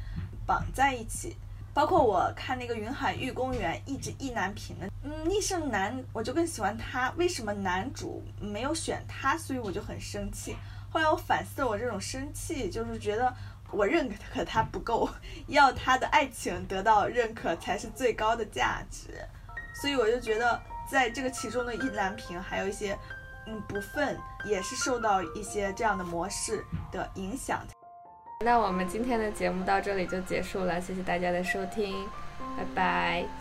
S2: 绑在一起。包括我看那个《云海玉公园》，一直意难平的，嗯，逆胜男我就更喜欢他，为什么男主没有选他？所以我就很生气。后来我反思了我这种生气，就是觉得我认可他不够，要他的爱情得到认可才是最高的价值。所以我就觉得，在这个其中的意难平，还有一些嗯不忿，也是受到一些这样的模式的影响。
S1: 那我们今天的节目到这里就结束了，谢谢大家的收听，拜拜。